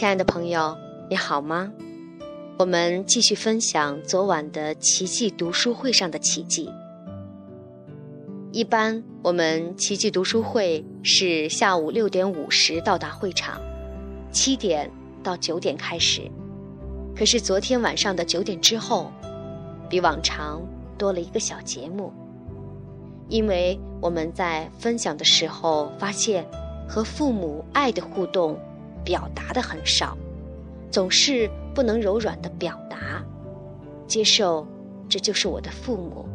亲爱的朋友，你好吗？我们继续分享昨晚的奇迹读书会上的奇迹。一般我们奇迹读书会是下午六点五十到达会场，七点到九点开始。可是昨天晚上的九点之后，比往常多了一个小节目，因为我们在分享的时候发现，和父母爱的互动。表达的很少，总是不能柔软的表达，接受这就是我的父母，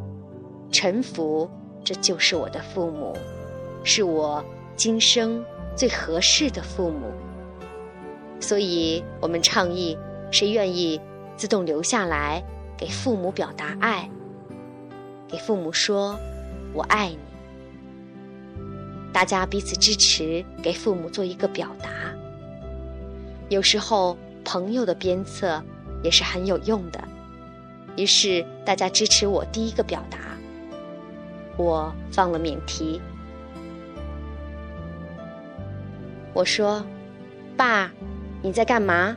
臣服这就是我的父母，是我今生最合适的父母。所以我们倡议，谁愿意自动留下来给父母表达爱，给父母说“我爱你”，大家彼此支持，给父母做一个表达。有时候朋友的鞭策也是很有用的，于是大家支持我第一个表达。我放了免提，我说：“爸，你在干嘛？”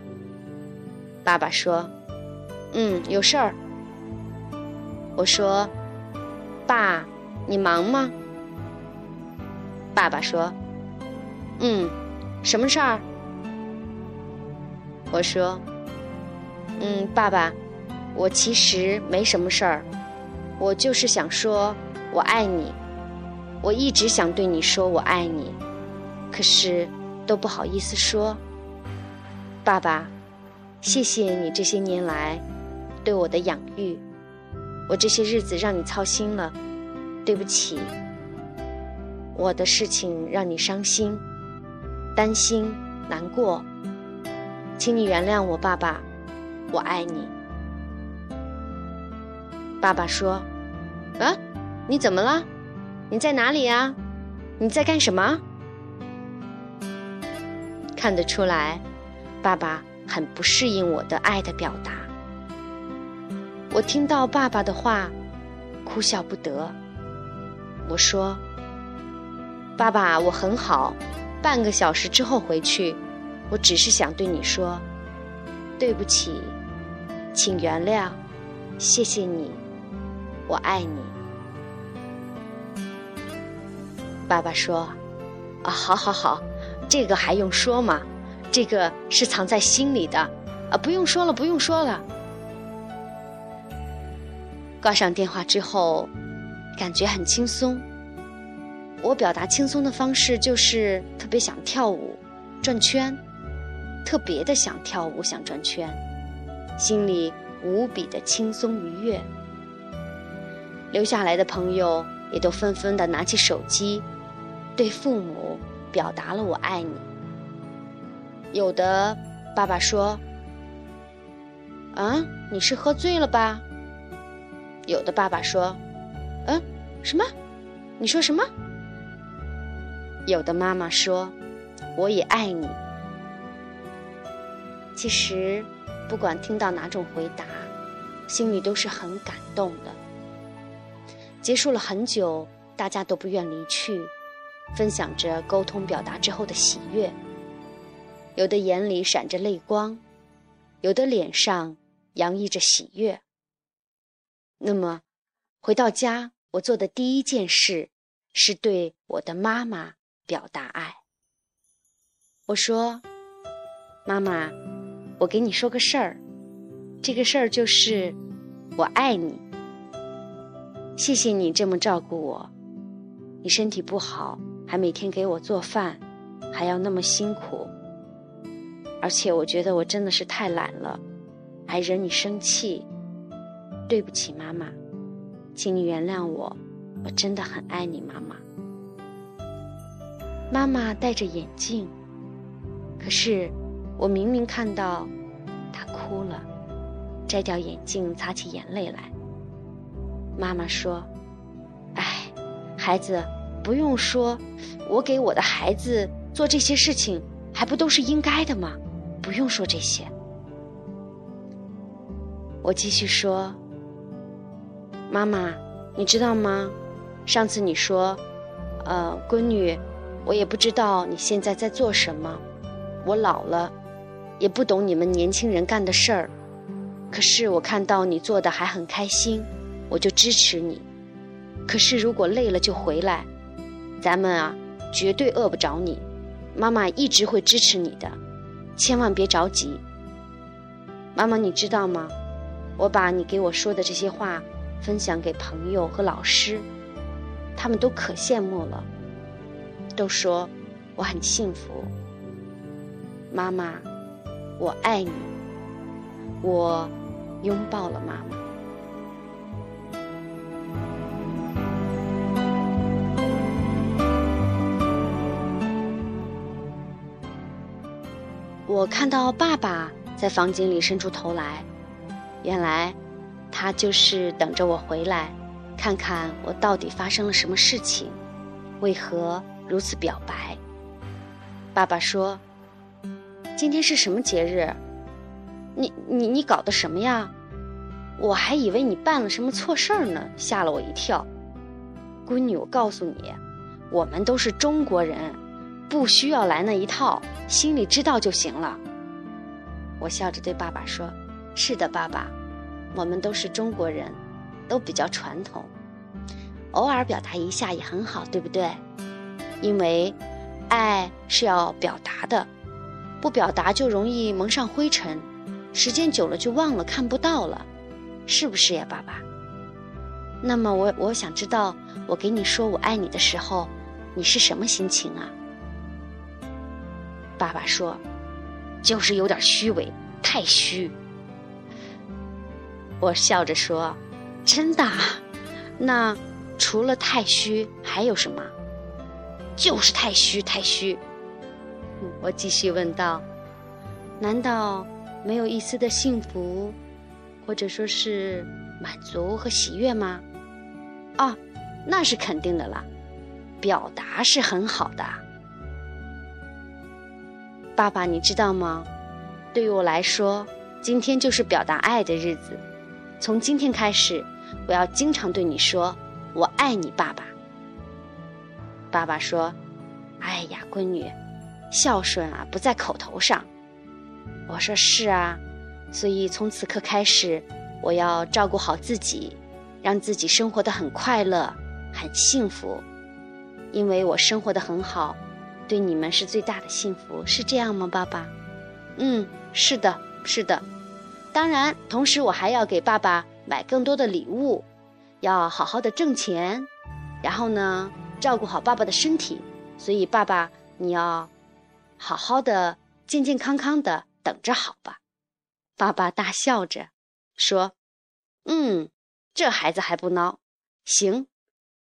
爸爸说：“嗯，有事儿。”我说：“爸，你忙吗？”爸爸说：“嗯，什么事儿？”我说：“嗯，爸爸，我其实没什么事儿，我就是想说我爱你。我一直想对你说我爱你，可是都不好意思说。爸爸，谢谢你这些年来对我的养育，我这些日子让你操心了，对不起。我的事情让你伤心、担心、难过。”请你原谅我，爸爸，我爱你。爸爸说：“啊，你怎么了？你在哪里呀？你在干什么？”看得出来，爸爸很不适应我的爱的表达。我听到爸爸的话，哭笑不得。我说：“爸爸，我很好，半个小时之后回去。”我只是想对你说，对不起，请原谅，谢谢你，我爱你。爸爸说：“啊，好好好，这个还用说吗？这个是藏在心里的，啊，不用说了，不用说了。”挂上电话之后，感觉很轻松。我表达轻松的方式就是特别想跳舞，转圈。特别的想跳舞，想转圈，心里无比的轻松愉悦。留下来的朋友也都纷纷的拿起手机，对父母表达了“我爱你”。有的爸爸说：“啊，你是喝醉了吧？”有的爸爸说：“嗯，什么？你说什么？”有的妈妈说：“我也爱你。”其实，不管听到哪种回答，心里都是很感动的。结束了很久，大家都不愿离去，分享着沟通表达之后的喜悦。有的眼里闪着泪光，有的脸上洋溢着喜悦。那么，回到家，我做的第一件事是对我的妈妈表达爱。我说：“妈妈。”我给你说个事儿，这个事儿就是我爱你。谢谢你这么照顾我，你身体不好，还每天给我做饭，还要那么辛苦。而且我觉得我真的是太懒了，还惹你生气。对不起，妈妈，请你原谅我，我真的很爱你，妈妈。妈妈戴着眼镜，可是。我明明看到，他哭了，摘掉眼镜，擦起眼泪来。妈妈说：“哎，孩子，不用说，我给我的孩子做这些事情，还不都是应该的吗？不用说这些。”我继续说：“妈妈，你知道吗？上次你说，呃，闺女，我也不知道你现在在做什么，我老了。”也不懂你们年轻人干的事儿，可是我看到你做的还很开心，我就支持你。可是如果累了就回来，咱们啊绝对饿不着你，妈妈一直会支持你的，千万别着急。妈妈，你知道吗？我把你给我说的这些话分享给朋友和老师，他们都可羡慕了，都说我很幸福。妈妈，我爱你。我拥抱了妈妈。我看到爸爸在房间里伸出头来，原来他就是等着我回来，看看我到底发生了什么事情，为何如此表白。爸爸说：“今天是什么节日？你你你搞的什么呀？我还以为你办了什么错事儿呢，吓了我一跳。闺女，我告诉你，我们都是中国人。”不需要来那一套，心里知道就行了。我笑着对爸爸说：“是的，爸爸，我们都是中国人，都比较传统，偶尔表达一下也很好，对不对？因为爱是要表达的，不表达就容易蒙上灰尘，时间久了就忘了，看不到了，是不是呀，爸爸？那么我我想知道，我给你说我爱你的时候，你是什么心情啊？”爸爸说：“就是有点虚伪，太虚。”我笑着说：“真的？那除了太虚还有什么？就是太虚，太虚。”我继续问道：“难道没有一丝的幸福，或者说是满足和喜悦吗？”“啊，那是肯定的了，表达是很好的。”爸爸，你知道吗？对于我来说，今天就是表达爱的日子。从今天开始，我要经常对你说“我爱你，爸爸”。爸爸说：“哎呀，闺女，孝顺啊不在口头上。”我说：“是啊，所以从此刻开始，我要照顾好自己，让自己生活的很快乐、很幸福，因为我生活的很好。”对你们是最大的幸福，是这样吗，爸爸？嗯，是的，是的。当然，同时我还要给爸爸买更多的礼物，要好好的挣钱，然后呢，照顾好爸爸的身体。所以，爸爸你要好好的、健健康康的等着好吧？爸爸大笑着说：“嗯，这孩子还不孬。行，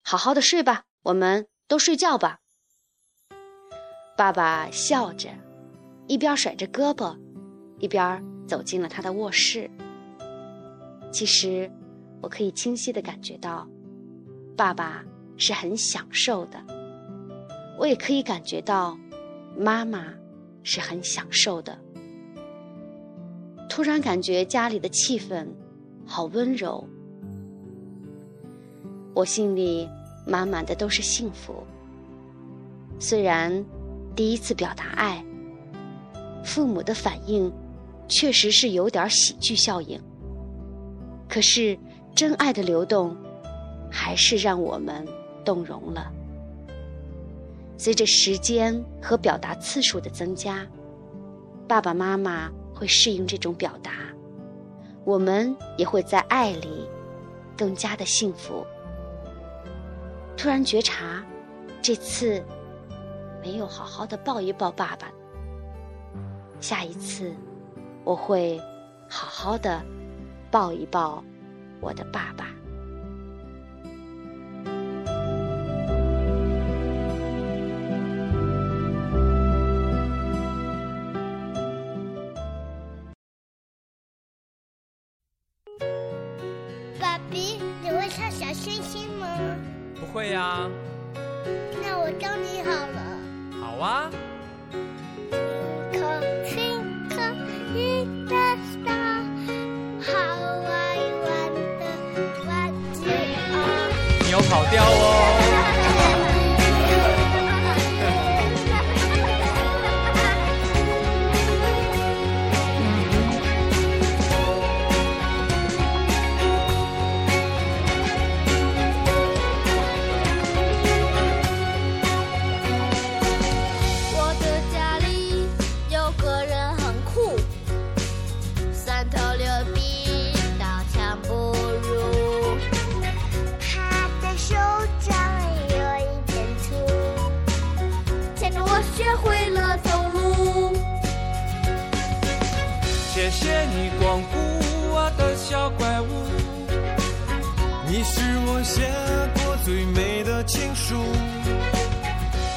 好好的睡吧，我们都睡觉吧。”爸爸笑着，一边甩着胳膊，一边走进了他的卧室。其实，我可以清晰的感觉到，爸爸是很享受的。我也可以感觉到，妈妈是很享受的。突然感觉家里的气氛好温柔，我心里满满的都是幸福。虽然。第一次表达爱，父母的反应确实是有点喜剧效应。可是真爱的流动，还是让我们动容了。随着时间和表达次数的增加，爸爸妈妈会适应这种表达，我们也会在爱里更加的幸福。突然觉察，这次。没有好好的抱一抱爸爸，下一次我会好好的抱一抱我的爸爸。吗？不会呀。那我教你好了。哇！你有跑调哦。谢谢你光顾我的小怪物你是我写过最美的情书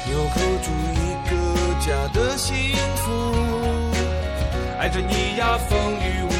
钮扣住一个家的幸福爱着你呀风雨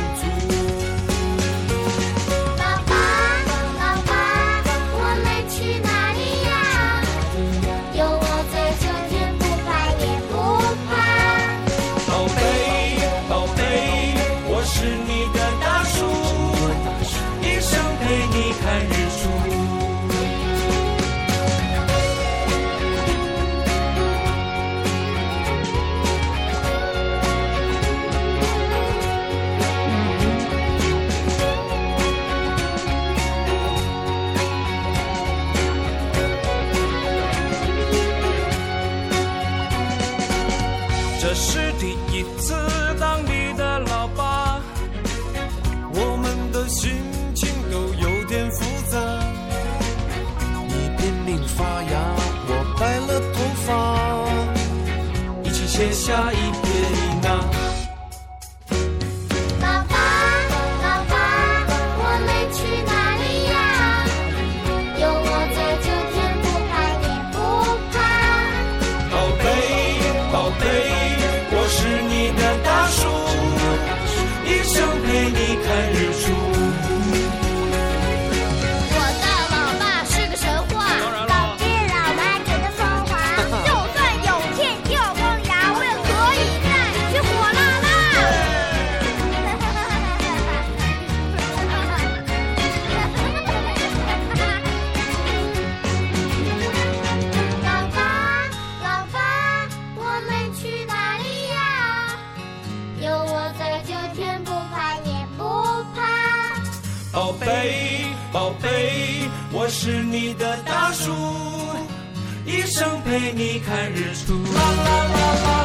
这是第一次当你的老爸。我们的心情都有点复杂。你拼命发芽我白了头发。一起写下一陪你看日出。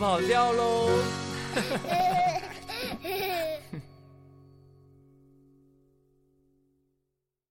跑掉喽。